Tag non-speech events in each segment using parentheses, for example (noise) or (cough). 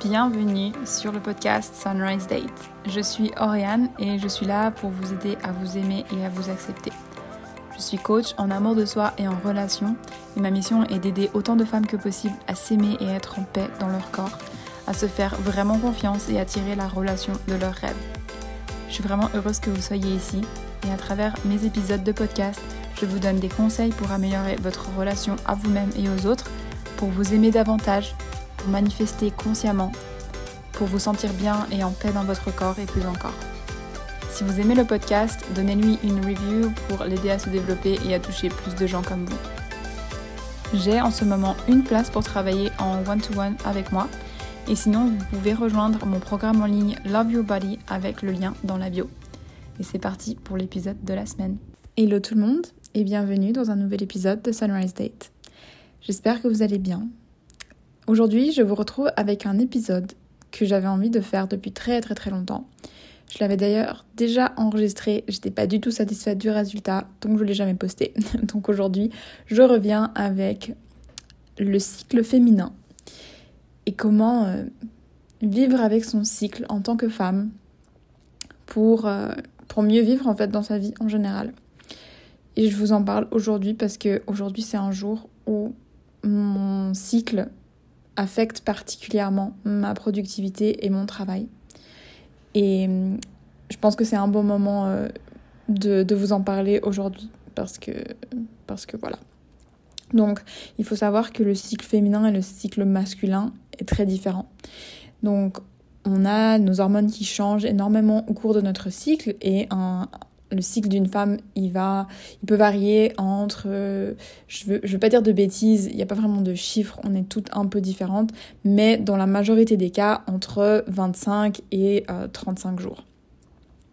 Bienvenue sur le podcast Sunrise Date. Je suis Oriane et je suis là pour vous aider à vous aimer et à vous accepter. Je suis coach en amour de soi et en relation et ma mission est d'aider autant de femmes que possible à s'aimer et à être en paix dans leur corps, à se faire vraiment confiance et à tirer la relation de leurs rêves. Je suis vraiment heureuse que vous soyez ici et à travers mes épisodes de podcast, je vous donne des conseils pour améliorer votre relation à vous-même et aux autres, pour vous aimer davantage, pour manifester consciemment, pour vous sentir bien et en paix dans votre corps et plus encore. Si vous aimez le podcast, donnez-lui une review pour l'aider à se développer et à toucher plus de gens comme vous. J'ai en ce moment une place pour travailler en one-to-one avec moi. Et sinon, vous pouvez rejoindre mon programme en ligne Love Your Body avec le lien dans la bio. Et c'est parti pour l'épisode de la semaine. Hello tout le monde et bienvenue dans un nouvel épisode de Sunrise Date. J'espère que vous allez bien. Aujourd'hui, je vous retrouve avec un épisode que j'avais envie de faire depuis très très très longtemps. Je l'avais d'ailleurs déjà enregistré, j'étais pas du tout satisfaite du résultat, donc je l'ai jamais posté. (laughs) donc aujourd'hui, je reviens avec le cycle féminin et comment euh, vivre avec son cycle en tant que femme pour, euh, pour mieux vivre en fait dans sa vie en général. Et je vous en parle aujourd'hui parce que aujourd'hui c'est un jour où mon cycle affecte particulièrement ma productivité et mon travail. Et hum, je pense que c'est un bon moment euh, de, de, vous en parler aujourd'hui parce que, parce que voilà. Donc, il faut savoir que le cycle féminin et le cycle masculin est très différent. Donc, on a nos hormones qui changent énormément au cours de notre cycle et un, le cycle d'une femme, il va, il peut varier entre, je veux, veux pas dire de bêtises, il n'y a pas vraiment de chiffres, on est toutes un peu différentes, mais dans la majorité des cas, entre 25 et 35 euh, jours.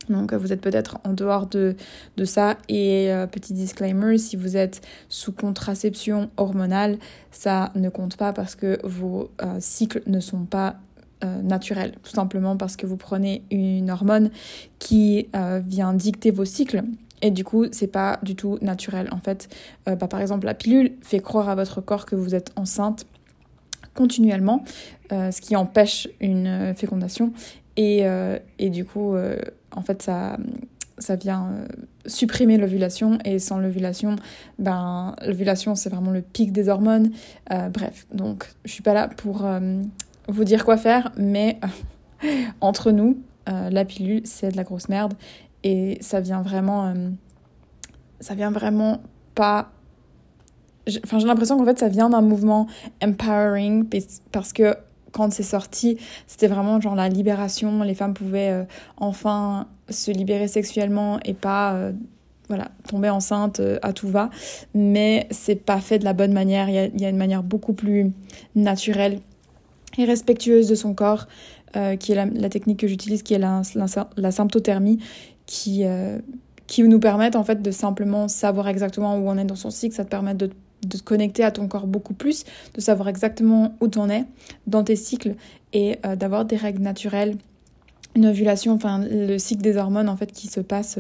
Donc vous êtes peut-être en dehors de, de ça. Et euh, petit disclaimer, si vous êtes sous contraception hormonale, ça ne compte pas parce que vos euh, cycles ne sont pas euh, naturel, tout simplement parce que vous prenez une hormone qui euh, vient dicter vos cycles. Et du coup, c'est pas du tout naturel. En fait, euh, bah, par exemple, la pilule fait croire à votre corps que vous êtes enceinte continuellement, ce qui empêche une fécondation. Et, du coup, en fait, ça, ça vient supprimer l'ovulation et sans l'ovulation, ben l'ovulation c'est vraiment le pic des hormones. bref, donc je suis pas là pour vous dire quoi faire, mais entre nous, euh, la pilule, c'est de la grosse merde. Et ça vient vraiment. Euh, ça vient vraiment pas. Enfin, j'ai l'impression qu'en fait, ça vient d'un mouvement empowering parce que quand c'est sorti, c'était vraiment genre la libération. Les femmes pouvaient euh, enfin se libérer sexuellement et pas. voilà, tomber enceinte à tout va, mais c'est pas fait de la bonne manière. Il y a une manière beaucoup plus naturelle et respectueuse de son corps, euh, qui est la, technique que j'utilise, qui est la, la, symptothermie, qui, euh, qui nous permet en fait de simplement savoir exactement où on est dans son cycle. Ça te permet de, de te connecter à ton corps beaucoup plus, de savoir exactement où tu en es dans tes cycles et euh, d'avoir des règles naturelles, une ovulation, enfin le cycle des hormones en fait qui se passe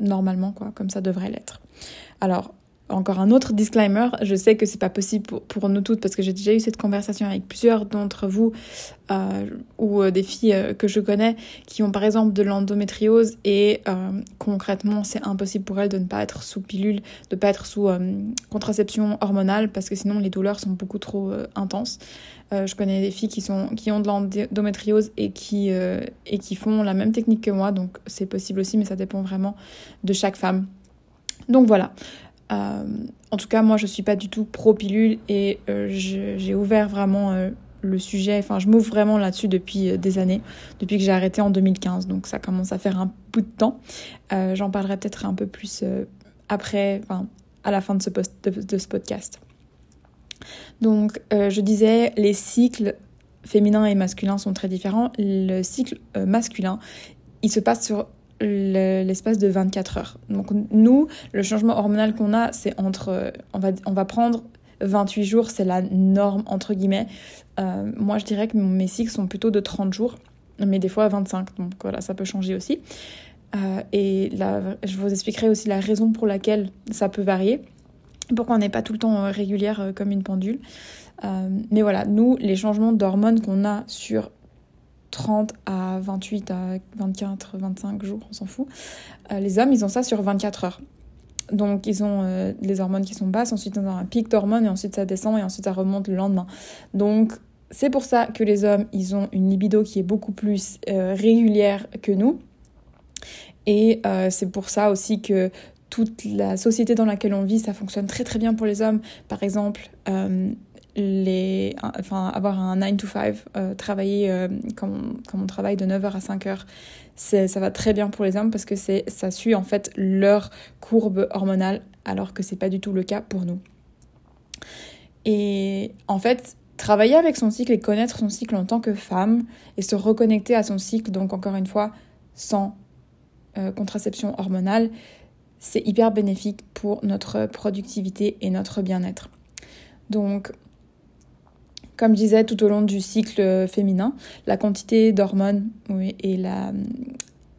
normalement, quoi, comme ça devrait l'être. Alors, encore un autre disclaimer, je sais que c'est pas possible pour, nous toutes parce que j'ai déjà eu cette conversation avec plusieurs d'entre vous euh, ou euh, des filles euh, que je connais qui ont par exemple de l'endométriose et concrètement c'est impossible pour elles de ne pas être sous pilule, de ne pas être sous contraception hormonale parce que sinon les douleurs sont beaucoup trop intenses. je connais des filles qui, sont, qui ont de l'endométriose et, qui et qui font la même technique que moi donc c'est possible aussi mais ça dépend vraiment de chaque femme. Donc voilà. Euh, en tout cas, moi, je suis pas du tout pro-pilule et euh, j'ai ouvert vraiment euh, le sujet, enfin, je m'ouvre vraiment là-dessus depuis des années, depuis que j'ai arrêté en 2015, donc ça commence à faire un bout de temps. J'en parlerai peut-être un peu plus après, enfin, à la fin de ce, de, ce podcast. Donc, je disais, les cycles féminins et masculins sont très différents. Le cycle masculin, il se passe sur l'espace de 24 heures. Donc nous, le changement hormonal qu'on a, c'est entre, on va, on va prendre 28 jours, c'est la norme entre guillemets. Euh, moi, je dirais que mes cycles sont plutôt de 30 jours, mais des fois 25. Donc voilà, ça peut changer aussi. Euh, et là, je vous expliquerai aussi la raison pour laquelle ça peut varier. Pourquoi on n'est pas tout le temps euh, régulière comme une pendule. mais voilà, nous, les changements d'hormones qu'on a sur 30 à 28 à 24, 25 jours, on s'en fout. les hommes, ils ont ça sur 24 heures. Donc, ils ont euh, les hormones qui sont basses, ensuite, ils ont un pic d'hormones, et ensuite, ça descend, et ensuite, ça remonte le lendemain. Donc, c'est pour ça que les hommes, ils ont une libido qui est beaucoup plus euh, régulière que nous. Et euh, c'est pour ça aussi que toute la société dans laquelle on vit, ça fonctionne très très bien pour les hommes. Par exemple, les, enfin, avoir un 9 to 5, travailler comme, comme, on travaille de 9h à 5h, ça va très bien pour les hommes parce que ça suit en fait leur courbe hormonale alors que c'est pas du tout le cas pour nous. Et en fait, travailler avec son cycle et connaître son cycle en tant que femme et se reconnecter à son cycle, donc encore une fois, sans euh, contraception hormonale, c'est hyper bénéfique pour notre productivité et notre bien-être. Donc, comme je disais, tout au long du cycle féminin, la quantité d'hormones et,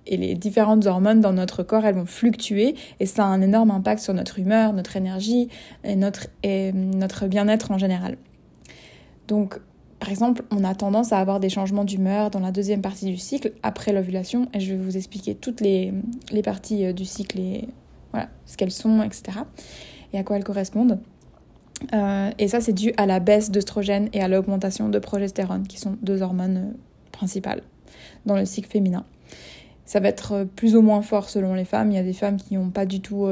les différentes hormones dans notre corps, elles vont fluctuer et ça a un énorme impact sur notre humeur, notre énergie et notre, bien-être en général. Donc, par exemple, on a tendance à avoir des changements d'humeur dans la deuxième partie du cycle, après l'ovulation, et je vais vous expliquer toutes les, parties euh, du cycle et ce qu'elles sont, etc. et à quoi elles correspondent. Euh, et ça, c'est dû à la baisse d'œstrogène et à l'augmentation de progestérone, qui sont deux hormones euh, principales dans le cycle féminin. Ça va être euh, plus ou moins fort selon les femmes. Il y a des femmes qui n'ont pas du tout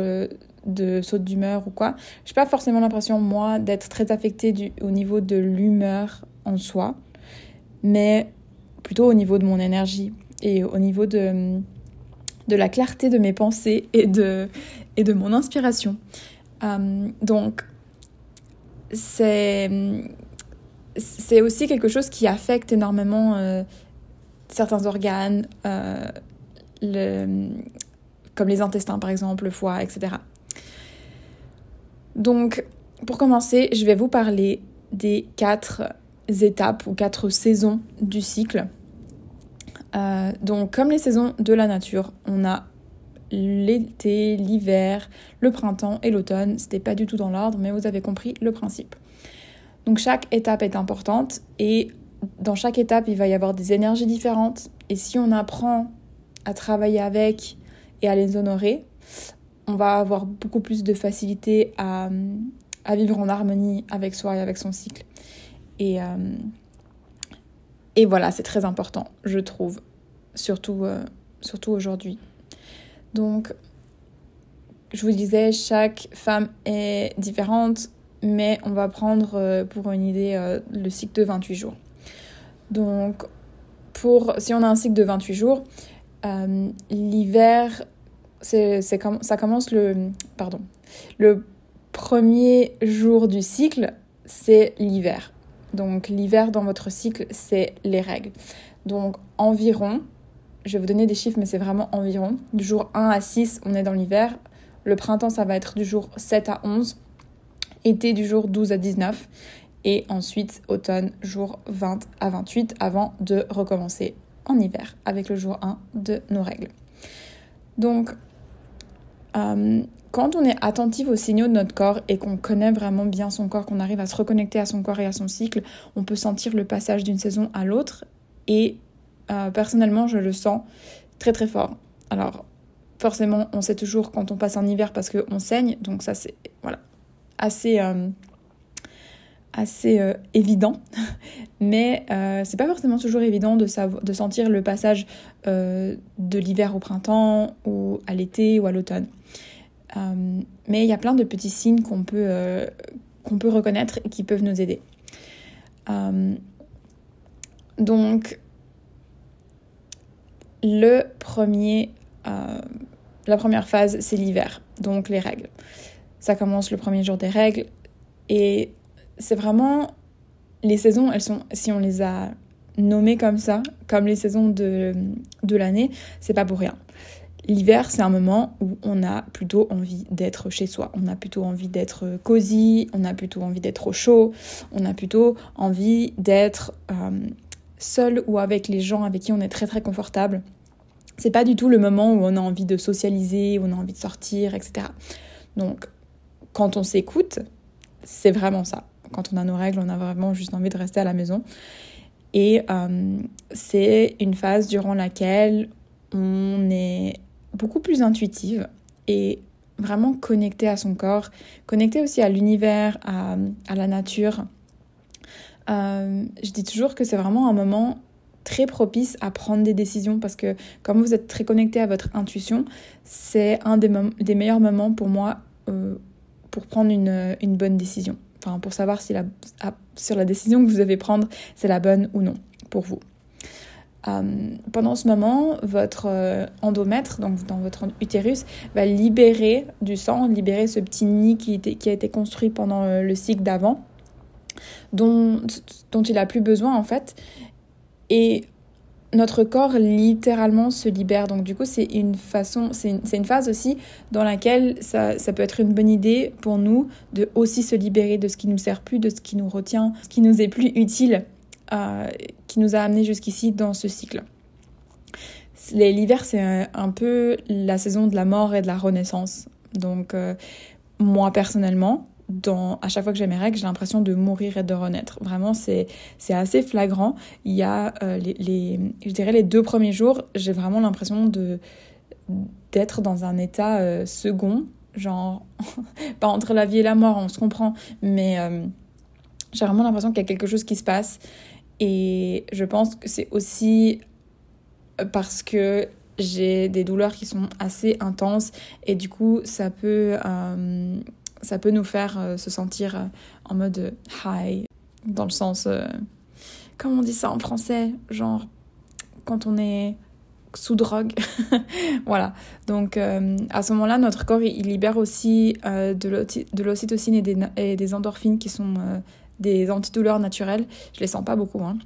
de saute d'humeur ou quoi. Je n'ai pas forcément l'impression, moi, d'être très affectée au niveau de l'humeur en soi, mais plutôt au niveau de mon énergie et au niveau de, de la clarté de mes pensées et de, et de mon inspiration. donc, c'est c'est aussi quelque chose qui affecte énormément euh, certains organes, euh, comme les intestins par exemple, le foie, etc. Donc, pour commencer, je vais vous parler des quatre étapes ou quatre saisons du cycle. Euh, donc, comme les saisons de la nature, on a l'été, l'hiver, le printemps et l'automne. C'était pas du tout dans l'ordre, mais vous avez compris le principe. Donc chaque étape est importante et dans chaque étape, il va y avoir des énergies différentes. Et si on apprend à travailler avec et à les honorer, on va avoir beaucoup plus de facilité à, vivre en harmonie avec soi et avec son cycle. Et, euh, et voilà, c'est très important, je trouve, surtout, euh, surtout aujourd'hui. Donc, je vous disais, chaque femme est différente, mais on va prendre euh, pour une idée euh, le cycle de 28 jours. Donc, pour, si on a un cycle de 28 jours, euh, l'hiver, ça commence le, pardon, le premier jour du cycle, c'est l'hiver. Donc l'hiver dans votre cycle, c'est les règles. Donc environ je vais vous donner des chiffres, mais c'est vraiment environ. Du jour 1 à 6, on est dans l'hiver. Le printemps, ça va être du jour 7 à 11. Été, du jour 12 à 19. Et ensuite, automne, jour 20 à 28, avant de recommencer en hiver avec le jour 1 de nos règles. Donc, euh, quand on est attentif aux signaux de notre corps et qu'on connaît vraiment bien son corps, qu'on arrive à se reconnecter à son corps et à son cycle, on peut sentir le passage d'une saison à l'autre et euh, personnellement, je le sens très très fort. Alors, forcément, on sait toujours quand on passe en hiver parce qu'on saigne, donc ça c'est voilà assez euh, assez euh, évident, (laughs) mais c'est pas forcément toujours évident de, de sentir le passage de l'hiver au printemps ou à l'été ou à l'automne. mais il y a plein de petits signes qu'on peut qu'on peut reconnaître et qui peuvent nous aider. donc le premier, euh, la première phase, c'est l'hiver, donc les règles. Ça commence le premier jour des règles et c'est vraiment les saisons, elles sont, si on les a nommées comme ça, comme les saisons de, de l'année, c'est pas pour rien. L'hiver, c'est un moment où on a plutôt envie d'être chez soi. On a plutôt envie d'être cosy, on a plutôt envie d'être au chaud, on a plutôt envie d'être euh, seul ou avec les gens avec qui on est très très confortable. C'est pas du tout le moment où on a envie de socialiser, où on a envie de sortir, etc. Donc, quand on s'écoute, c'est vraiment ça. quand on a nos règles, on a vraiment juste envie de rester à la maison. Et euh, c'est une phase durant laquelle on est beaucoup plus intuitive et vraiment connecté à son corps, connecté aussi à l'univers, à, la nature. Euh, je dis toujours que c'est vraiment un moment très propice à prendre des décisions parce que comme vous êtes très connecté à votre intuition, c'est un des, meilleurs moments pour moi euh, pour prendre une, bonne décision. Enfin, pour savoir si la, ah, sur la décision que vous devez prendre, c'est la bonne ou non pour vous. Euh, pendant ce moment, votre endomètre, donc dans votre utérus, va libérer du sang, libérer ce petit nid qui a été construit pendant le cycle d'avant, dont, dont il a plus besoin en fait. Et notre corps littéralement se libère. Donc du coup, c'est une façon, c'est une, une, phase aussi dans laquelle ça, ça, peut être une bonne idée pour nous de aussi se libérer de ce qui nous sert plus, de ce qui nous retient, ce qui nous est plus utile, euh, qui nous a amené jusqu'ici dans ce cycle. L'hiver, c'est un, peu la saison de la mort et de la renaissance. Donc euh, moi personnellement, à chaque fois que j'ai mes règles, j'ai l'impression de mourir et de renaître. Vraiment, c'est, c'est assez flagrant. Il y a euh, les, je dirais les deux premiers jours, j'ai vraiment l'impression de, d'être dans un état euh, second, genre, (laughs) pas entre la vie et la mort, on se comprend, mais euh, j'ai vraiment l'impression qu'il y a quelque chose qui se passe. Et je pense que c'est aussi parce que j'ai des douleurs qui sont assez intenses et du coup ça peut ça peut nous faire euh, se sentir euh, en mode high, dans le sens. Euh, comment on dit ça en français Genre, quand on est sous drogue. (laughs) voilà. Donc, à ce moment-là, notre corps, il, libère aussi de l'ocytocine et des endorphines qui sont des antidouleurs naturelles. Je les sens pas beaucoup, hein.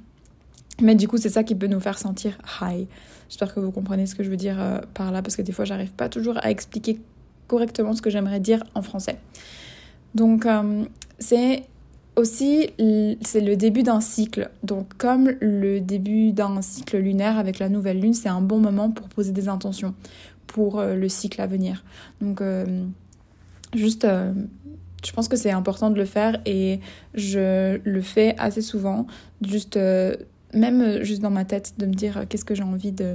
Mais du coup, c'est ça qui peut nous faire sentir high. J'espère que vous comprenez ce que je veux dire par là, parce que des fois, j'arrive pas toujours à expliquer correctement ce que j'aimerais dire en français. Donc euh, c'est aussi c'est le début d'un cycle. Donc comme le début d'un cycle lunaire avec la nouvelle lune, c'est un bon moment pour poser des intentions pour euh, le cycle à venir. Donc euh, juste je pense que c'est important de le faire et je le fais assez souvent juste même juste dans ma tête de me dire qu'est-ce que j'ai envie de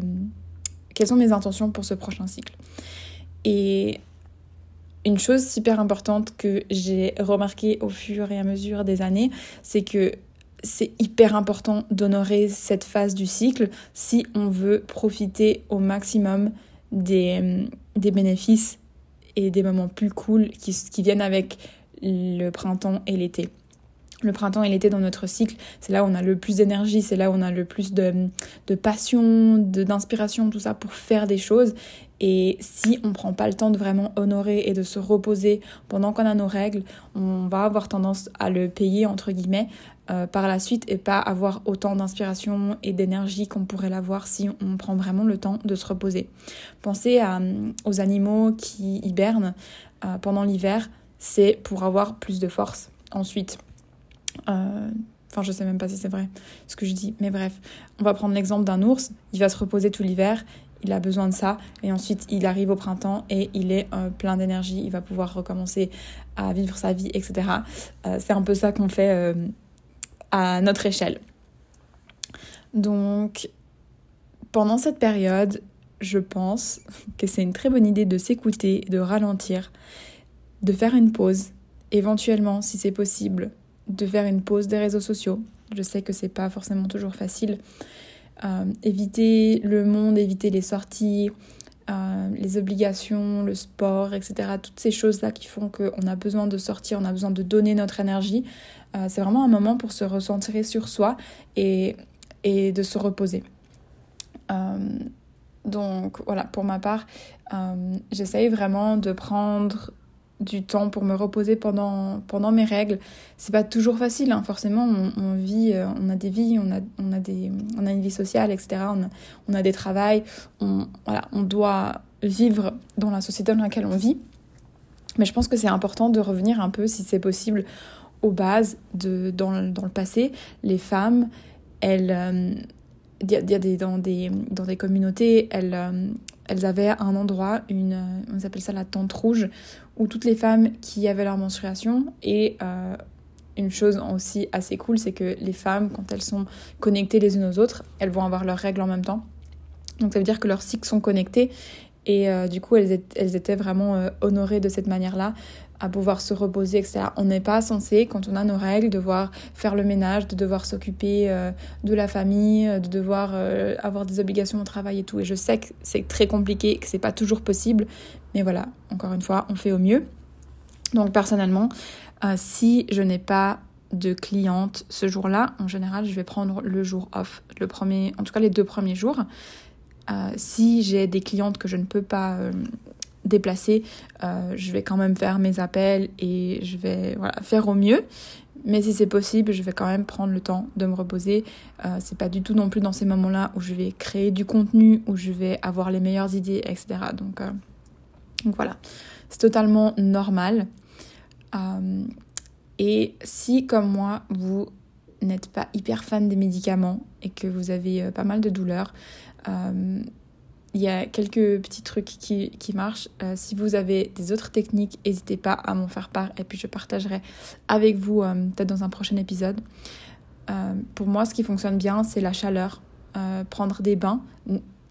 quelles sont mes intentions pour ce prochain cycle. Et une chose super importante que j'ai remarqué au fur et à mesure des années, c'est que c'est hyper important d'honorer cette phase du cycle si on veut profiter au maximum des, des bénéfices et des moments plus cool qui, viennent avec le printemps et l'été. Le printemps et l'été dans notre cycle, c'est là où on a le plus d'énergie, c'est là où on a le plus de, de passion, d'inspiration, tout ça pour faire des choses. Et si on ne prend pas le temps de vraiment honorer et de se reposer pendant qu'on a nos règles, on va avoir tendance à le payer, entre guillemets, euh, par la suite et pas avoir autant d'inspiration et d'énergie qu'on pourrait l'avoir si on prend vraiment le temps de se reposer. Pensez aux animaux qui hibernent euh, pendant l'hiver, c'est pour avoir plus de force ensuite. Euh, enfin, je sais même pas si c'est vrai ce que je dis, mais bref, on va prendre l'exemple d'un ours. Il va se reposer tout l'hiver, il a besoin de ça et ensuite il arrive au printemps et il est euh, plein d'énergie, il va pouvoir recommencer à vivre sa vie, etc. Euh, c'est un peu ça qu'on fait euh, à notre échelle. Donc pendant cette période, je pense que c'est une très bonne idée de s'écouter, de ralentir, de faire une pause, éventuellement si c'est possible, de faire une pause des réseaux sociaux. Je sais que c'est pas forcément toujours facile. Euh, éviter le monde, éviter les sorties, euh, les obligations, le sport, etc. Toutes ces choses-là qui font qu'on a besoin de sortir, on a besoin de donner notre énergie. Euh, c'est vraiment un moment pour se recentrer sur soi et, et de se reposer. donc voilà, pour ma part, j'essaye vraiment de prendre du temps pour me reposer pendant, pendant mes règles. C'est pas toujours facile, hein. forcément, on, vit, euh, on a des vies, on a, on a, des, on a une vie sociale, etc. On a, des travails, on, voilà, on doit vivre dans la société dans laquelle on vit. Mais je pense que c'est important de revenir un peu, si c'est possible, aux bases de, dans, dans le passé. Les femmes, elles, euh, dans, des, dans des communautés, elles, euh, elles avaient un endroit, une, on appelle ça la tente rouge, où toutes les femmes qui avaient leur menstruation. Et euh, une chose aussi assez cool, c'est que les femmes, quand elles sont connectées les unes aux autres, elles vont avoir leurs règles en même temps. Donc ça veut dire que leurs cycles sont connectés. Et euh, du coup elles, étaient vraiment euh, honorées de cette manière-là à pouvoir se reposer, etc. On n'est pas censé, quand on a nos règles, devoir faire le ménage, de devoir s'occuper euh, de la famille, de devoir avoir des obligations au travail et tout. Et je sais que c'est très compliqué, que c'est pas toujours possible, mais voilà, encore une fois, on fait au mieux. Donc personnellement, si je n'ai pas de clientes ce jour-là, en général, je vais prendre le jour off, le premier, en tout cas les deux premiers jours. Euh, si j'ai des clientes que je ne peux pas euh, déplacer, euh, je vais quand même faire mes appels et je vais faire au mieux. Mais si c'est possible, je vais quand même prendre le temps de me reposer. c'est pas du tout non plus dans ces moments-là où je vais créer du contenu, où je vais avoir les meilleures idées, etc. Donc, donc voilà, c'est totalement normal. et si, comme moi, vous n'êtes pas hyper fan des médicaments et que vous avez pas mal de douleurs, euh, il y a quelques petits trucs qui, qui marchent. Euh, si vous avez des autres techniques, n'hésitez pas à m'en faire part et puis je partagerai avec vous euh, peut-être dans un prochain épisode. pour moi, ce qui fonctionne bien, c'est la chaleur. prendre des bains.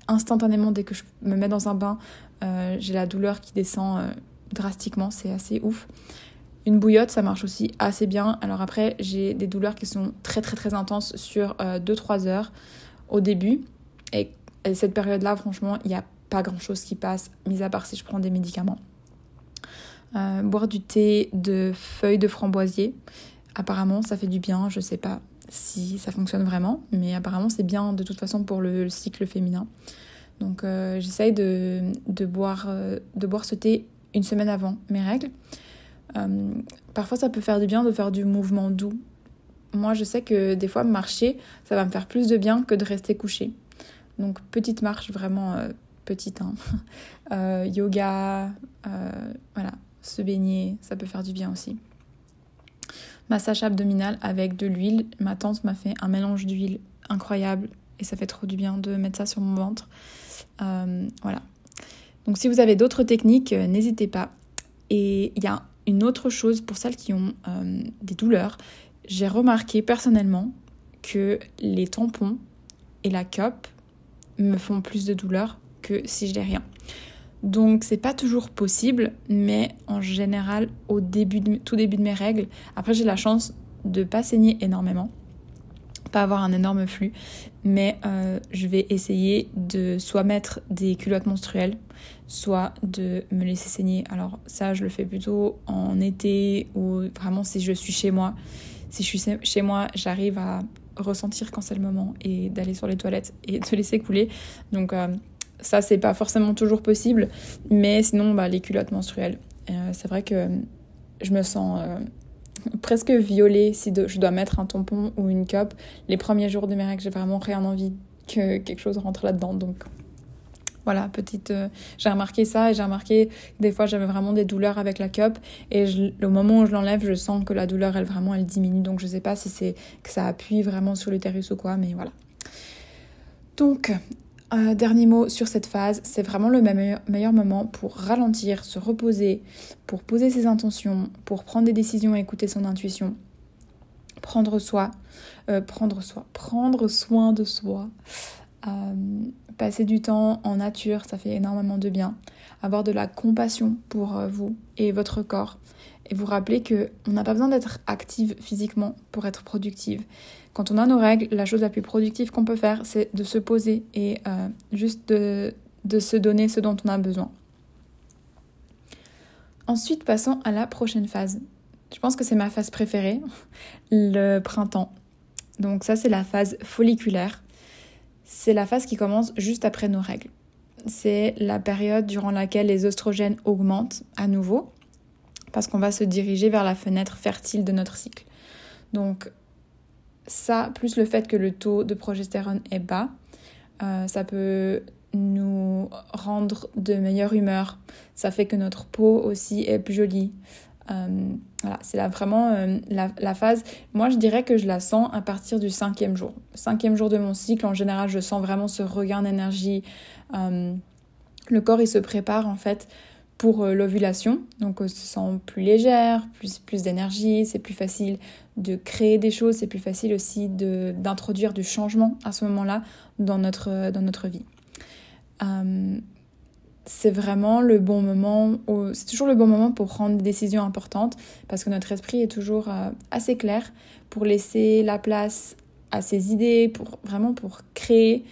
Instantanément, dès que je me mets dans un bain, j'ai la douleur qui descend drastiquement. C'est assez ouf. Une bouillotte, ça marche aussi assez bien. Alors après, j'ai des douleurs qui sont très très très intenses sur 2-3 heures au début. Et et cette période-là, franchement, il n'y a pas grand-chose qui passe, mis à part si je prends des médicaments. Euh, boire du thé de feuilles de framboisier, apparemment ça fait du bien, je sais pas si ça fonctionne vraiment, mais apparemment c'est bien de toute façon pour le, cycle féminin. Donc euh, j'essaye de, de, boire, euh, de boire ce thé une semaine avant mes règles. parfois ça peut faire du bien de faire du mouvement doux. Moi je sais que des fois marcher, ça va me faire plus de bien que de rester couché. Donc petite marche vraiment euh, petite. Hein. (laughs) Euh, yoga, euh, voilà, se baigner, ça peut faire du bien aussi. Massage abdominal avec de l'huile. Ma tante m'a fait un mélange d'huile incroyable et ça fait trop du bien de mettre ça sur mon ventre. voilà. Donc si vous avez d'autres techniques, n'hésitez pas. Et il y a une autre chose pour celles qui ont des douleurs. J'ai remarqué personnellement que les tampons et la cup me font plus de douleur que si je n'ai rien. Donc c'est pas toujours possible, mais en général au début de, tout début de mes règles, après j'ai la chance de pas saigner énormément, pas avoir un énorme flux, mais euh, je vais essayer de soit mettre des culottes menstruelles, soit de me laisser saigner. Alors ça je le fais plutôt en été ou vraiment si je suis chez moi. Si je suis chez moi, j'arrive à ressentir quand c'est le moment et d'aller sur les toilettes et de laisser couler. Donc euh, ça, c'est pas forcément toujours possible, mais sinon, bah, les culottes menstruelles. Euh, c'est vrai que je me sens euh, presque violée si je dois mettre un tampon ou une cup. Les premiers jours de mes règles, j'ai vraiment rien envie que quelque chose rentre là-dedans. Donc voilà, petite. Euh, j'ai remarqué ça et j'ai remarqué des fois j'avais vraiment des douleurs avec la cup et le moment où je l'enlève, je sens que la douleur, elle vraiment, elle diminue. Donc je sais pas si c'est que ça appuie vraiment sur l'utérus ou quoi, mais voilà. Donc, euh, dernier mot sur cette phase, c'est vraiment le meilleur, moment pour ralentir, se reposer, pour poser ses intentions, pour prendre des décisions et écouter son intuition prendre soi, euh, prendre soi, prendre soin de soi, passer du temps en nature, ça fait énormément de bien. Avoir de la compassion pour euh, vous et votre corps. Et vous rappeler que on n'a pas besoin d'être active physiquement pour être productive. Quand on a nos règles, la chose la plus productive qu'on peut faire, c'est de se poser et euh, juste de, de se donner ce dont on a besoin. Ensuite, passons à la prochaine phase. Je pense que c'est ma phase préférée, (laughs) le printemps. Donc ça, c'est la phase folliculaire c'est la phase qui commence juste après nos règles. C'est la période durant laquelle les oestrogènes augmentent à nouveau parce qu'on va se diriger vers la fenêtre fertile de notre cycle. Donc ça, plus le fait que le taux de progestérone est bas, euh, ça peut nous rendre de meilleure humeur. Ça fait que notre peau aussi est plus jolie. Euh, c'est là vraiment euh, la, phase. Moi, je dirais que je la sens à partir du cinquième jour. Cinquième jour de mon cycle, en général, je sens vraiment ce regain d'énergie. Euh, le corps, il se prépare en fait pour l'ovulation. Donc on se sent plus légère, plus, plus d'énergie, c'est plus facile de créer des choses, c'est plus facile aussi d'introduire du changement à ce moment-là dans notre, dans notre vie. Euh, c'est vraiment le bon moment, c'est toujours le bon moment pour prendre des décisions importantes parce que notre esprit est toujours euh, assez clair pour laisser la place à ses idées, pour vraiment pour créer,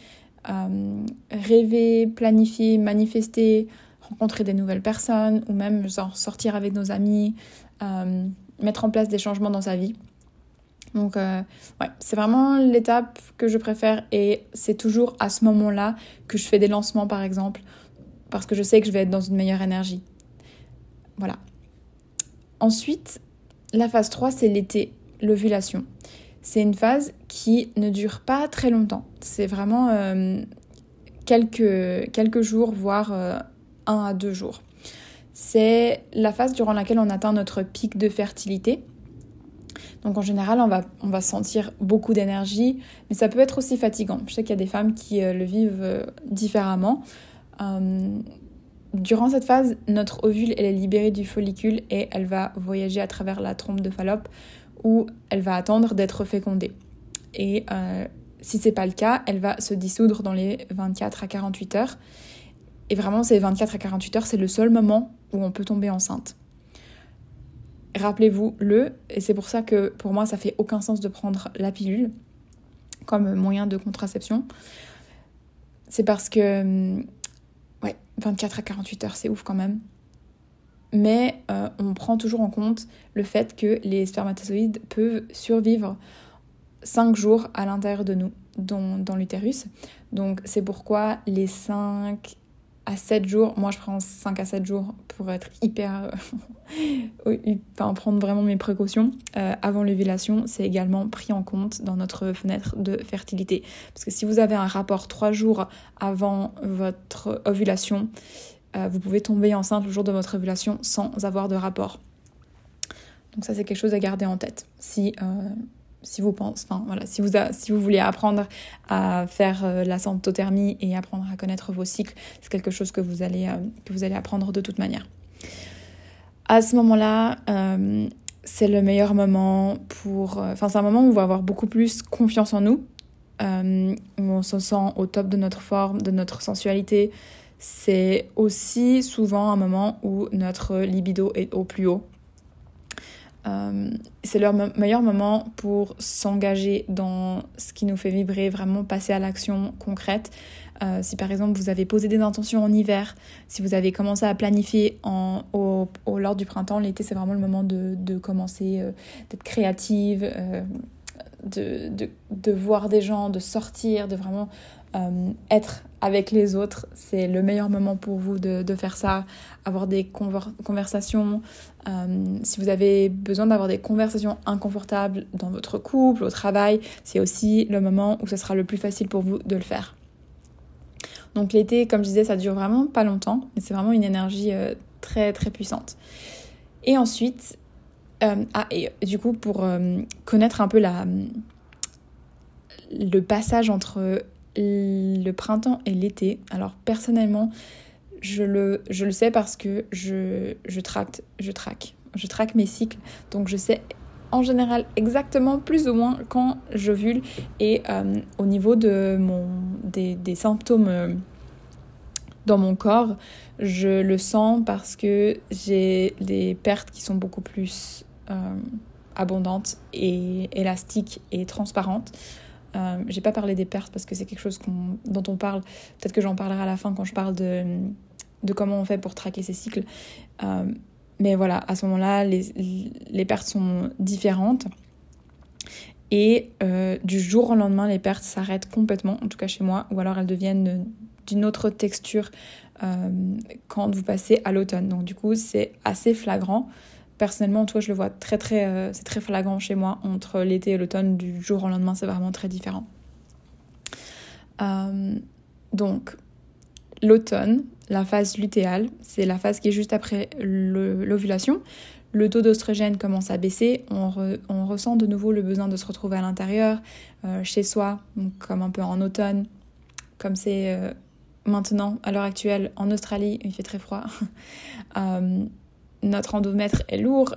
euh, rêver, planifier, manifester, rencontrer des nouvelles personnes ou même sortir avec nos amis, mettre en place des changements dans sa vie. Donc, euh, ouais, c'est vraiment l'étape que je préfère et c'est toujours à ce moment-là que je fais des lancements, par exemple, parce que je sais que je vais être dans une meilleure énergie. Voilà. Ensuite, la phase 3, c'est l'été, l'ovulation. C'est une phase qui ne dure pas très longtemps. C'est vraiment euh, quelques, quelques jours, voire euh, un à deux jours. C'est la phase durant laquelle on atteint notre pic de fertilité donc en général, on va, on va sentir beaucoup d'énergie, mais ça peut être aussi fatigant. Je sais qu'il y a des femmes qui euh, le vivent différemment. Euh, durant cette phase, notre ovule elle est libérée du follicule et elle va voyager à travers la trompe de Fallope où elle va attendre d'être fécondée. Et si c'est pas le cas, elle va se dissoudre dans les 24 à 48 heures. Et vraiment, ces 24 à 48 heures, c'est le seul moment où on peut tomber enceinte rappelez-vous-le, et c'est pour ça que pour moi ça fait aucun sens de prendre la pilule comme moyen de contraception. C'est parce que, hum, 24 à 48 heures, c'est ouf quand même. Mais euh, on prend toujours en compte le fait que les spermatozoïdes peuvent survivre 5 jours à l'intérieur de nous, dans, dans l'utérus. Donc c'est pourquoi les 5 à 7 jours. Moi, je prends 5 à 7 jours pour être hyper. Euh, (laughs) enfin, prendre vraiment mes précautions. Euh, avant l'ovulation, c'est également pris en compte dans notre fenêtre de fertilité. Parce que si vous avez un rapport 3 jours avant votre ovulation, euh, vous pouvez tomber enceinte le jour de votre ovulation sans avoir de rapport. Donc, ça, c'est quelque chose à garder en tête. Si si vous pensez, enfin voilà, si vous, si vous voulez apprendre à faire euh, la symptothermie et apprendre à connaître vos cycles, c'est quelque chose que vous allez, euh, que vous allez apprendre de toute manière. À ce moment-là, euh, c'est le meilleur moment pour, enfin c'est un moment où on va avoir beaucoup plus confiance en nous, où on se sent au top de notre forme, de notre sensualité. C'est aussi souvent un moment où notre libido est au plus haut. Euh, c'est leur meilleur moment pour s'engager dans ce qui nous fait vibrer, vraiment passer à l'action concrète. Euh, si par exemple vous avez posé des intentions en hiver, si vous avez commencé à planifier en, au, lors du printemps, l'été c'est vraiment le moment de, de commencer, euh, d'être créative, de, de, de, voir des gens, de sortir, de vraiment être avec les autres, c'est le meilleur moment pour vous de, faire ça, avoir des conversations. Euh, si vous avez besoin d'avoir des conversations inconfortables dans votre couple, au travail, c'est aussi le moment où ce sera le plus facile pour vous de le faire. Donc l'été, comme je disais, ça dure vraiment pas longtemps, mais c'est vraiment une énergie euh, très très puissante. Et ensuite, ah, et du coup, pour connaître un peu la, le passage entre le printemps et l'été. Alors personnellement, je le, je le sais parce que je, traque, je traque. Je traque mes cycles. Donc je sais en général exactement plus ou moins quand j'ovule et euh, au niveau de mon, des, des symptômes euh, dans mon corps, je le sens parce que j'ai des pertes qui sont beaucoup plus euh, abondantes et élastiques et transparentes. Euh, j'ai pas parlé des pertes parce que c'est quelque chose dont on parle. Peut-être que j'en parlerai à la fin quand je parle de, comment on fait pour traquer ces cycles. Euh, mais voilà, à ce moment-là, les, pertes sont différentes. Et euh, du jour au lendemain, les pertes s'arrêtent complètement, en tout cas chez moi, ou alors elles deviennent d'une autre texture quand vous passez à l'automne. Donc du coup, c'est assez flagrant personnellement, toi, je le vois très, très, euh, c'est très flagrant chez moi. Entre l'été et l'automne, du jour au lendemain, c'est vraiment très différent. Euh, donc, l'automne, la phase lutéale, c'est la phase qui est juste après l'ovulation. Le taux d'oestrogène commence à baisser, on, on, ressent de nouveau le besoin de se retrouver à l'intérieur, euh, chez soi, comme un peu en automne, comme c'est maintenant, à l'heure actuelle, en Australie, il fait très froid. (laughs) notre endomètre est lourd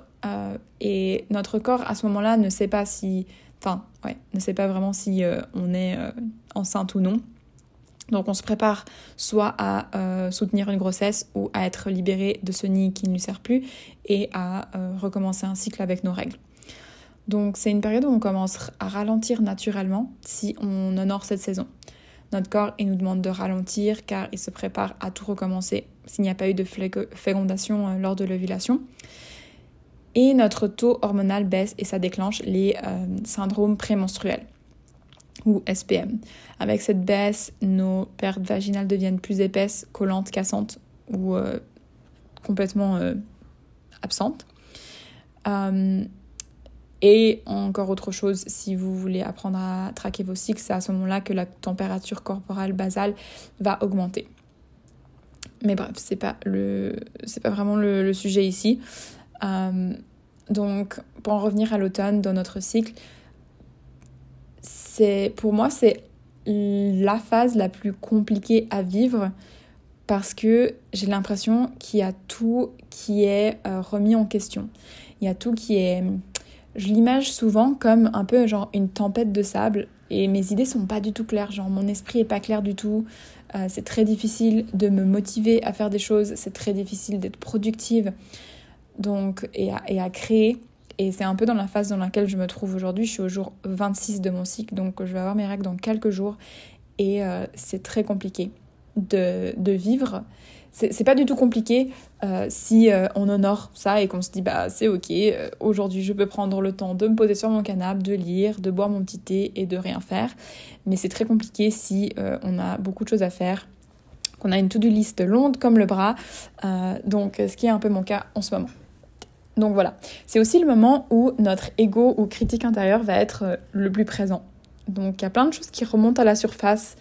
et notre corps à ce moment-là ne sait pas si, enfin, ouais, ne sait pas vraiment si on est enceinte ou non. Donc on se prépare soit à euh, soutenir une grossesse ou à être libéré de ce nid qui ne lui sert plus et à euh, recommencer un cycle avec nos règles. Donc c'est une période où on commence à ralentir naturellement si on honore cette saison. Notre corps il nous demande de ralentir car il se prépare à tout recommencer s'il n'y a pas eu de fécondation euh, lors de l'ovulation. Et notre taux hormonal baisse et ça déclenche les syndromes prémenstruels ou SPM. Avec cette baisse, nos pertes vaginales deviennent plus épaisses, collantes, cassantes ou euh, complètement euh, absentes. Euh, et encore autre chose, si vous voulez apprendre à traquer vos cycles, c'est à ce moment-là que la température corporelle basale va augmenter. Mais bref, c'est pas le, c'est pas vraiment le, sujet ici. donc, pour en revenir à l'automne dans notre cycle, pour moi c'est la phase la plus compliquée à vivre parce que j'ai l'impression qu'il y a tout qui est euh, remis en question. Il y a tout qui est je l'image souvent comme un peu genre une tempête de sable et mes idées sont pas du tout claires, genre mon esprit est pas clair du tout. Euh, c'est très difficile de me motiver à faire des choses, c'est très difficile d'être productive donc et et à créer. Et c'est un peu dans la phase dans laquelle je me trouve aujourd'hui. Je suis au jour 26 de mon cycle, donc je vais avoir mes règles dans quelques jours. Et euh, c'est très compliqué de, de vivre. C'est pas du tout compliqué euh, si euh, on honore ça et qu'on se dit bah c'est ok, aujourd'hui je peux prendre le temps de me poser sur mon canapé, de lire, de boire mon petit thé et de rien faire. Mais c'est très compliqué si on a beaucoup de choses à faire, qu'on a une to-do list longue comme le bras. donc ce qui est un peu mon cas en ce moment. Donc voilà, c'est aussi le moment où notre ego ou critique intérieure va être euh, le plus présent. Donc il y a plein de choses qui remontent à la surface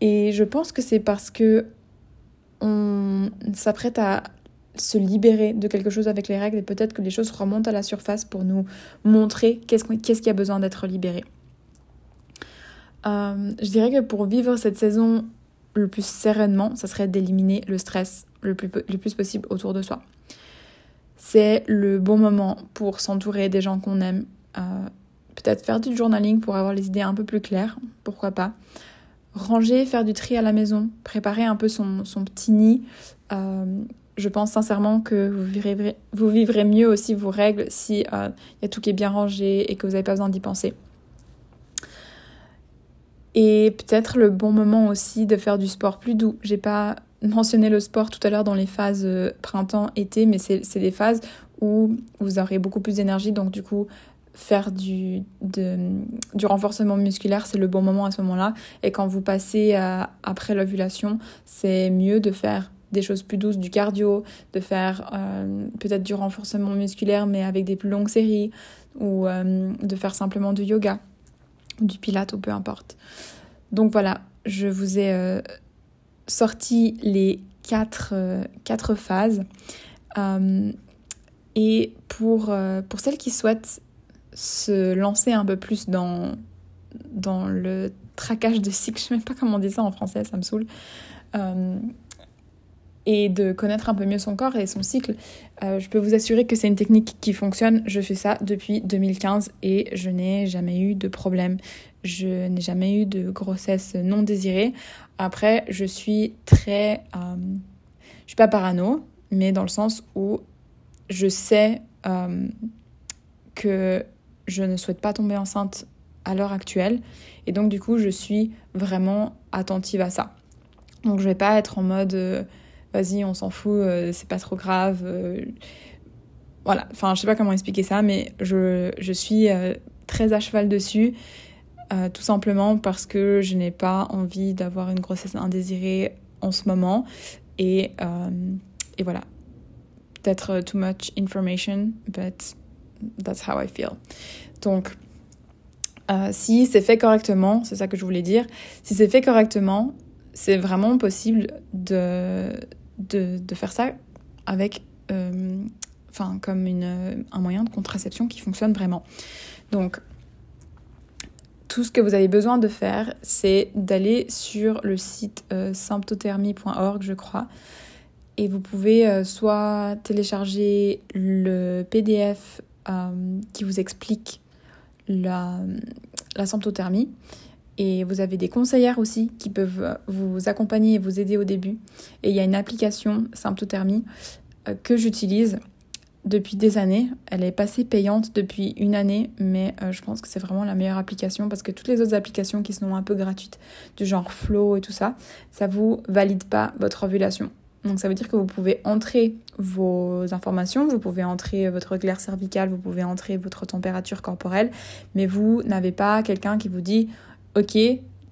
et je pense que c'est parce que on s'apprête à se libérer de quelque chose avec les règles et peut-être que les choses remontent à la surface pour nous montrer qu'est-ce qu'est-ce qui a besoin d'être libéré. Euh, je dirais que pour vivre cette saison le plus sereinement, ça serait d'éliminer le stress le plus, le plus possible autour de soi c'est le bon moment pour s'entourer des gens qu'on aime. Euh, peut-être faire du journaling pour avoir les idées un peu plus claires, pourquoi pas. Ranger, faire du tri à la maison, préparer un peu son, petit nid. Euh, je pense sincèrement que vous vivrez, mieux aussi vos règles si il euh, y a tout qui est bien rangé et que vous n'avez pas besoin d'y penser. Et peut-être le bon moment aussi de faire du sport plus doux. J'ai pas mentionné le sport tout à l'heure dans les phases euh, printemps-été, mais c'est des phases où vous aurez beaucoup plus d'énergie, donc du coup faire du renforcement musculaire, c'est le bon moment à ce moment-là. Et quand vous passez après l'ovulation, c'est mieux de faire des choses plus douces, du cardio, de faire euh, peut-être du renforcement musculaire, mais avec des plus longues séries, ou euh, de faire simplement du yoga, du pilate, ou peu importe. Donc voilà, je vous ai sorti les quatre, euh, phases. Euh, et pour, euh, celles qui souhaitent se lancer un peu plus dans, le traquage de cycle, (laughs) je sais même pas comment on dit ça en français, ça me saoule, et de connaître un peu mieux son corps et son cycle, je peux vous assurer que c'est une technique qui fonctionne. Je fais ça depuis 2015 et je n'ai jamais eu de problème. Je n'ai jamais eu de grossesse non désirée. Après, je suis très... Euh, je suis pas parano, mais dans le sens où je sais euh, que je ne souhaite pas tomber enceinte à l'heure actuelle. Et donc, du coup, je suis vraiment attentive à ça. Donc, je vais pas être en mode euh, vas-y, on s'en fout, c'est pas trop grave. voilà, enfin, je sais pas comment expliquer ça, mais je, je suis très à cheval dessus euh, tout simplement parce que je n'ai pas envie d'avoir une grossesse indésirée en ce moment. Et, euh, et voilà. Peut-être too much information, but that's how I feel. Donc, euh, si c'est fait correctement, c'est ça que je voulais dire, si c'est fait correctement, c'est vraiment possible de, de, faire ça avec, enfin, comme une, un moyen de contraception qui fonctionne vraiment. Donc, tout ce que vous avez besoin de faire, c'est d'aller sur le site euh, symptothermie.org, je crois. Et vous pouvez euh, soit télécharger le PDF euh, qui vous explique la symptothermie. Et vous avez des conseillères aussi qui peuvent vous accompagner et vous aider au début. Et il y a une application symptothermie que j'utilise depuis des années. Elle est passée payante depuis une année, mais euh, je pense que c'est vraiment la meilleure application parce que toutes les autres applications qui sont un peu gratuites, du genre Flow et tout ça, ça vous valide pas votre ovulation. Donc ça veut dire que vous pouvez entrer vos informations, vous pouvez entrer votre glaire cervicale, vous pouvez entrer votre température corporelle, mais vous n'avez pas quelqu'un qui vous dit OK,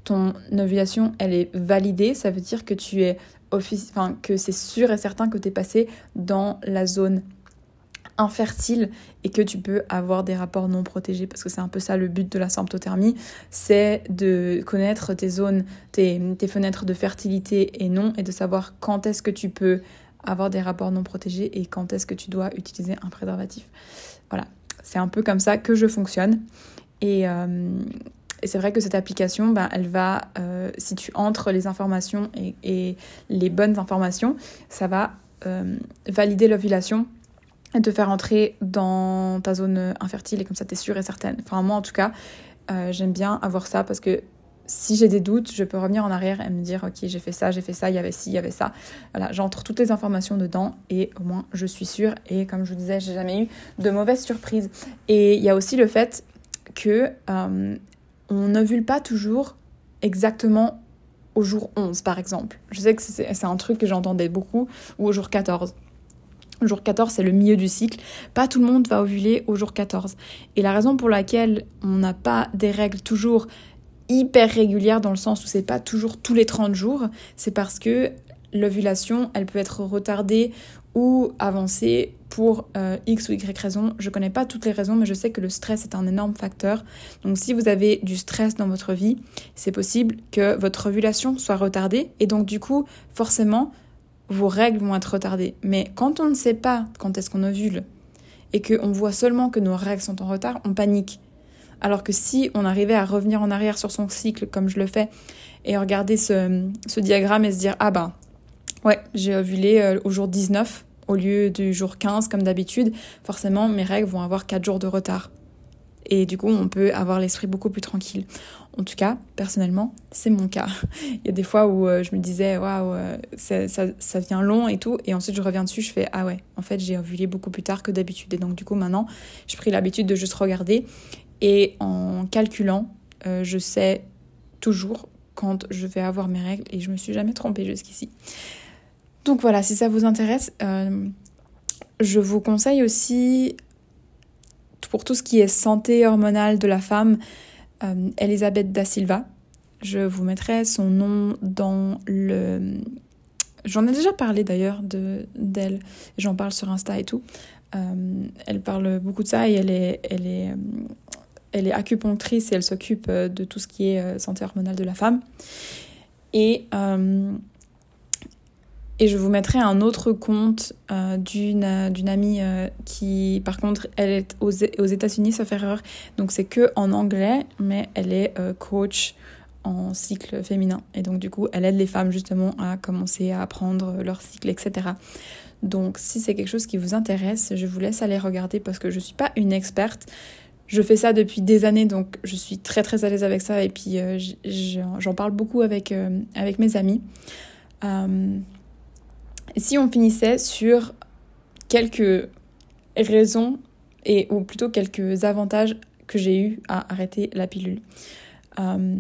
ton ovulation elle est validée, ça veut dire que tu es enfin que c'est sûr et certain que tu es passé dans la zone infertile et que tu peux avoir des rapports non protégés parce que c'est un peu ça le but de la symptothermie, c'est de connaître tes zones, tes, fenêtres de fertilité et non et de savoir quand est-ce que tu peux avoir des rapports non protégés et quand est-ce que tu dois utiliser un préservatif. Voilà, c'est un peu comme ça que je fonctionne et, euh, c'est vrai que cette application, bah, elle va, euh, si tu entres les informations et, les bonnes informations, ça va euh, valider l'ovulation et te faire entrer dans ta zone infertile et comme ça tu es sûre et certaine. Enfin moi en tout cas, euh, j'aime bien avoir ça parce que si j'ai des doutes, je peux revenir en arrière et me dire ok j'ai fait ça, j'ai fait ça, il y avait ci, il y avait ça. Voilà, j'entre toutes les informations dedans et au moins je suis sûre et comme je vous disais, j'ai jamais eu de mauvaises surprises. Et il y a aussi le fait que on n'ovule pas toujours exactement au jour 11 par exemple. Je sais que c'est un truc que j'entendais beaucoup ou au jour 14. Le jour 14, c'est le milieu du cycle. Pas tout le monde va ovuler au jour 14. Et la raison pour laquelle on n'a pas des règles toujours hyper régulières dans le sens où c'est pas toujours tous les 30 jours, c'est parce que l'ovulation, elle peut être retardée ou avancée pour euh, X ou Y raison. Je connais pas toutes les raisons, mais je sais que le stress est un énorme facteur. Donc si vous avez du stress dans votre vie, c'est possible que votre ovulation soit retardée et donc du coup, forcément, vos règles vont être retardées. Mais quand on ne sait pas quand est-ce qu'on ovule et qu'on voit seulement que nos règles sont en retard, on panique. Alors que si on arrivait à revenir en arrière sur son cycle comme je le fais et regarder ce, diagramme et se dire ah ben ouais j'ai ovulé euh, au jour 19 au lieu du jour 15 comme d'habitude, forcément mes règles vont avoir 4 jours de retard. Et du coup, on peut avoir l'esprit beaucoup plus tranquille. En tout cas, personnellement, c'est mon cas. (laughs) Il y a des fois où euh, je me disais, waouh, euh, ça, ça, vient long et tout. Et ensuite, je reviens dessus, je fais, ah ouais, en fait, j'ai ovulé beaucoup plus tard que d'habitude. Et donc, du coup, maintenant, j'ai pris l'habitude de juste regarder. Et en calculant, euh, je sais toujours quand je vais avoir mes règles. Et je me suis jamais trompée jusqu'ici. Donc voilà, si ça vous intéresse, je vous conseille aussi pour tout ce qui est santé hormonale de la femme, euh, Elisabeth da Silva. Je vous mettrai son nom dans le... J'en ai déjà parlé d'ailleurs d'elle, j'en parle sur Insta et tout. Euh, elle parle beaucoup de ça et elle est, elle est, euh, elle est acupunctrice et elle s'occupe de tout ce qui est santé hormonale de la femme. Et et je vous mettrai un autre compte euh, d'une euh, d'une amie euh, qui, par contre, elle est aux, aux États-Unis, sauf erreur. Donc c'est que en anglais, mais elle est coach en cycle féminin. Et donc du coup, elle aide les femmes justement à commencer à apprendre leur cycle, etc. Donc si c'est quelque chose qui vous intéresse, je vous laisse aller regarder parce que je ne suis pas une experte. Je fais ça depuis des années, donc je suis très très à l'aise avec ça. Et puis j'en parle beaucoup avec, avec mes amis si on finissait sur quelques raisons et ou plutôt quelques avantages que j'ai eu à arrêter la pilule. Euh,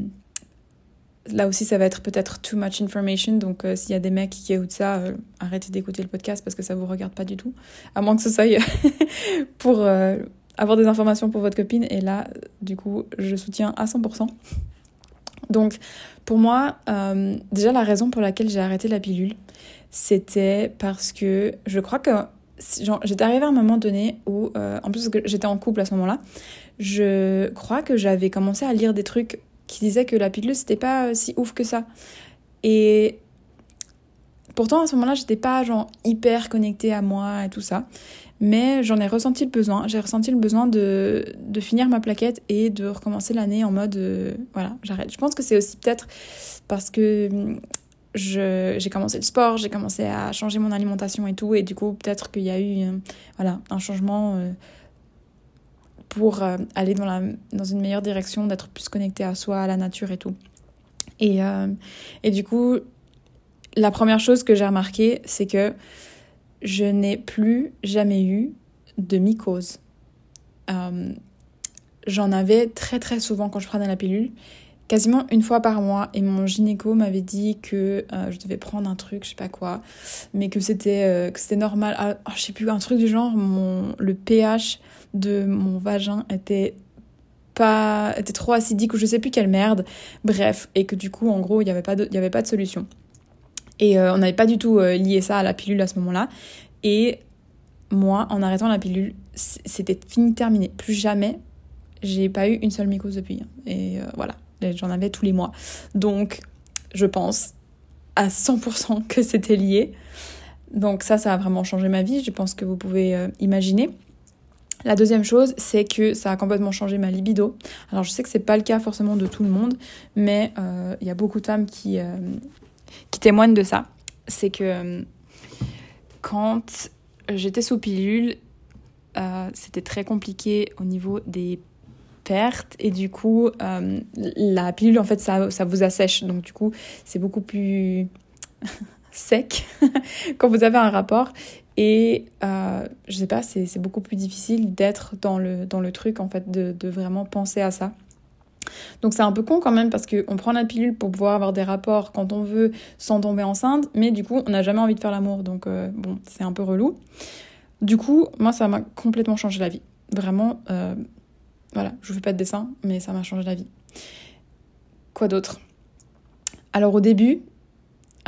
là aussi, ça va être peut-être too much information, donc euh, s'il y a des mecs qui écoutent ça, euh, arrêtez d'écouter le podcast parce que ça vous regarde pas du tout, à moins que ce soit (laughs) pour avoir des informations pour votre copine. Et là, du coup, je soutiens à 100%. Donc, pour moi, déjà la raison pour laquelle j'ai arrêté la pilule, c'était parce que je crois que j'étais arrivée à un moment donné où, euh, en plus que j'étais en couple à ce moment-là, je crois que j'avais commencé à lire des trucs qui disaient que la pilule c'était pas euh, si ouf que ça. Et Pourtant, à ce moment-là, j'étais pas genre hyper connectée à moi et tout ça. Mais j'en ai ressenti le besoin. J'ai ressenti le besoin de, de, finir ma plaquette et de recommencer l'année en mode euh, voilà, j'arrête. Je pense que c'est aussi peut-être parce que hum, j'ai commencé le sport, j'ai commencé à changer mon alimentation et tout. Et du coup, peut-être qu'il y a eu euh, voilà, un changement euh, pour aller dans, la, dans une meilleure direction, d'être plus connecté à soi, à la nature et tout. Et, et du coup, la première chose que j'ai remarqué, c'est que je n'ai plus jamais eu de mycose. Euh, j'en avais très très souvent quand je prenais la pilule, quasiment une fois par mois, et mon gynéco m'avait dit que euh, je devais prendre un truc, je sais pas quoi, mais que c'était euh, que c'était normal. Ah, oh, je sais plus un truc du genre, mon le pH de mon vagin était pas était trop acidique ou je sais plus quelle merde. Bref, et que du coup en gros il n'y avait avait pas de solution. Et euh, on n'avait pas du tout euh, lié ça à la pilule à ce moment-là. Et moi, en arrêtant la pilule, c'était fini, terminé. Plus jamais, j'ai pas eu une seule mycose depuis. Et euh, voilà, j'en avais tous les mois. Donc, je pense à 100% que c'était lié. Donc ça, ça a vraiment changé ma vie. Je pense que vous pouvez imaginer. La deuxième chose, c'est que ça a complètement changé ma libido. Alors je sais que c'est pas le cas forcément de tout le monde, mais il y a beaucoup de femmes qui, qui témoigne de ça. C'est que euh, quand j'étais sous pilule, euh, c'était très compliqué au niveau des pertes et du coup euh, la pilule en fait ça, ça vous assèche donc du coup c'est beaucoup plus (laughs) sec (laughs) quand vous avez un rapport et je sais pas c'est beaucoup plus difficile d'être dans le, dans le truc en fait de, de vraiment penser à ça donc c'est un peu con quand même parce qu'on prend la pilule pour pouvoir avoir des rapports quand on veut sans tomber enceinte, mais du coup on n'a jamais envie de faire l'amour, donc euh, bon c'est un peu relou. Du coup moi ça m'a complètement changé la vie. Vraiment, euh, voilà, je vous fais pas de dessin, mais ça m'a changé la vie. Quoi d'autre? Alors au début,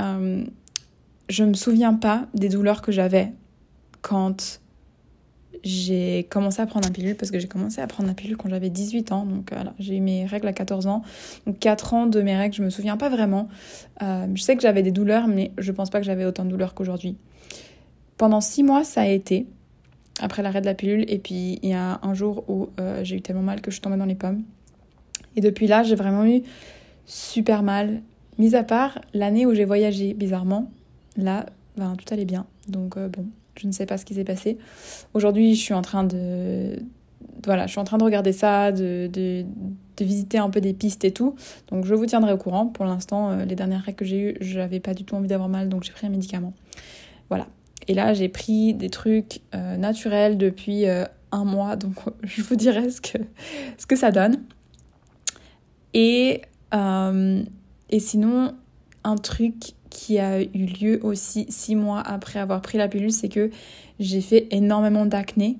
euh, je me souviens pas des douleurs que j'avais quand j'ai commencé à prendre un pilule parce que j'ai commencé à prendre la pilule quand j'avais 18 ans. Donc voilà, j'ai eu mes règles à 14 ans. Donc 4 ans de mes règles, je me souviens pas vraiment. Euh, je sais que j'avais des douleurs, mais je pense pas que j'avais autant de douleurs qu'aujourd'hui. Pendant 6 mois, ça a été après l'arrêt de la pilule. Et puis il y a un jour où euh, j'ai eu tellement mal que je suis tombée dans les pommes. Et depuis là, j'ai vraiment eu super mal. Mis à part l'année où j'ai voyagé bizarrement, là, ben, tout allait bien. Donc euh, bon, je ne sais pas ce qui s'est passé. Aujourd'hui, je suis en train de voilà, je suis en train de regarder ça, de, visiter un peu des pistes et tout. Donc je vous tiendrai au courant. Pour l'instant, euh, les dernières règles que j'ai eues, j'avais pas du tout envie d'avoir mal, donc j'ai pris un médicament. Voilà. Et là, j'ai pris des trucs euh, naturels depuis euh, un mois, donc (laughs) je vous dirai ce que, ce que ça donne. Et, et sinon, un truc qui a eu lieu aussi six mois après avoir pris la pilule, c'est que j'ai fait énormément d'acné.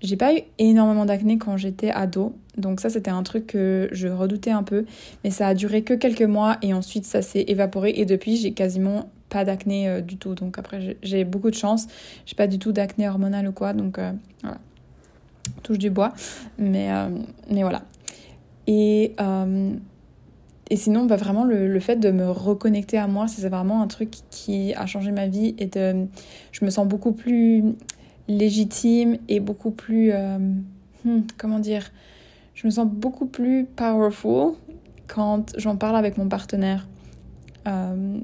J'ai pas eu énormément d'acné quand j'étais ado, donc ça c'était un truc que je redoutais un peu, mais ça a duré que quelques mois et ensuite ça s'est évaporé et depuis j'ai quasiment pas d'acné euh, du tout. Donc après j'ai beaucoup de chance, j'ai pas du tout d'acné hormonal ou quoi, donc euh, voilà. Touche du bois, mais, euh, mais voilà. Et et sinon, bah, vraiment, le, fait de me reconnecter à moi, c'est vraiment un truc qui a changé ma vie. Et de, je me sens beaucoup plus légitime et beaucoup plus... Euh, hmm, comment dire? Je me sens beaucoup plus powerful quand j'en parle avec mon partenaire. Euh,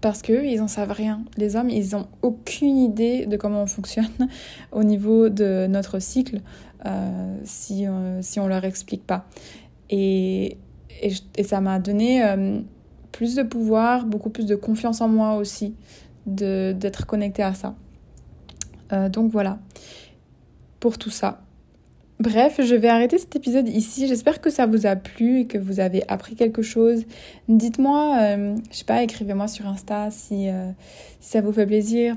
parce qu'eux, ils en savent rien. Les hommes, ils n'ont aucune idée de comment on fonctionne (laughs) au niveau de notre cycle euh, si, si on leur explique pas. Et et, ça m'a donné euh, plus de pouvoir, beaucoup plus de confiance en moi aussi, d'être connectée à ça. Euh, donc voilà, pour tout ça. Bref, je vais arrêter cet épisode ici. J'espère que ça vous a plu et que vous avez appris quelque chose. Dites-moi, euh, je sais pas, écrivez-moi sur Insta si, si, ça vous fait plaisir.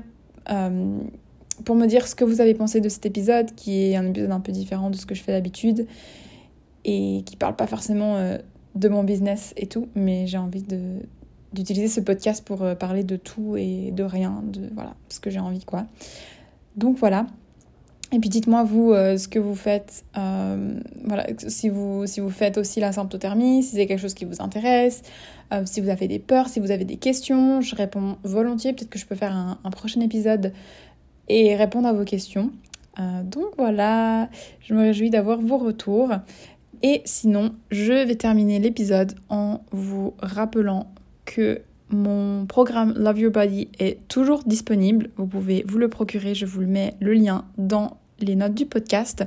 pour me dire ce que vous avez pensé de cet épisode, qui est un épisode un peu différent de ce que je fais d'habitude et qui parle pas forcément de mon business et tout, mais j'ai envie d'utiliser ce podcast pour euh, parler de tout et de rien, de voilà, ce que j'ai envie quoi. Donc voilà. Et puis dites-moi vous euh, ce que vous faites, euh, voilà, si vous, faites aussi la symptothermie, si c'est quelque chose qui vous intéresse, si vous avez des peurs, si vous avez des questions, je réponds volontiers. Peut-être que je peux faire un, prochain épisode et répondre à vos questions. donc voilà, je me réjouis d'avoir vos retours. Et sinon, je vais terminer l'épisode en vous rappelant que mon programme Love Your Body est toujours disponible. Vous pouvez vous le procurer. Je vous le mets le lien dans les notes du podcast.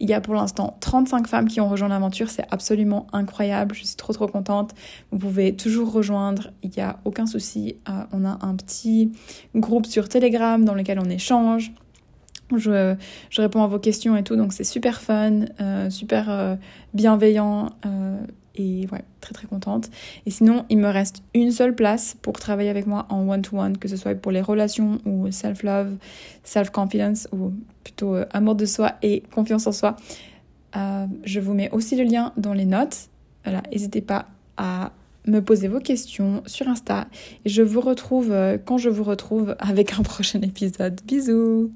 Il y a pour l'instant 35 femmes qui ont rejoint l'aventure, c'est absolument incroyable, je suis trop trop contente. Vous pouvez toujours rejoindre, il n'y a aucun souci. Euh, on a un petit groupe sur Telegram dans lequel on échange. Je, réponds à vos questions et tout, donc c'est super fun, euh, super euh, bienveillant et ouais, très très contente. Et sinon, il me reste une seule place pour travailler avec moi en one-to-one, que ce soit pour les relations ou self-love, self-confidence ou plutôt euh, amour de soi et confiance en soi. Euh, je vous mets aussi le lien dans les notes. Voilà, n'hésitez pas à me poser vos questions sur Insta et je vous retrouve euh, quand je vous retrouve avec un (laughs) prochain épisode. Bisous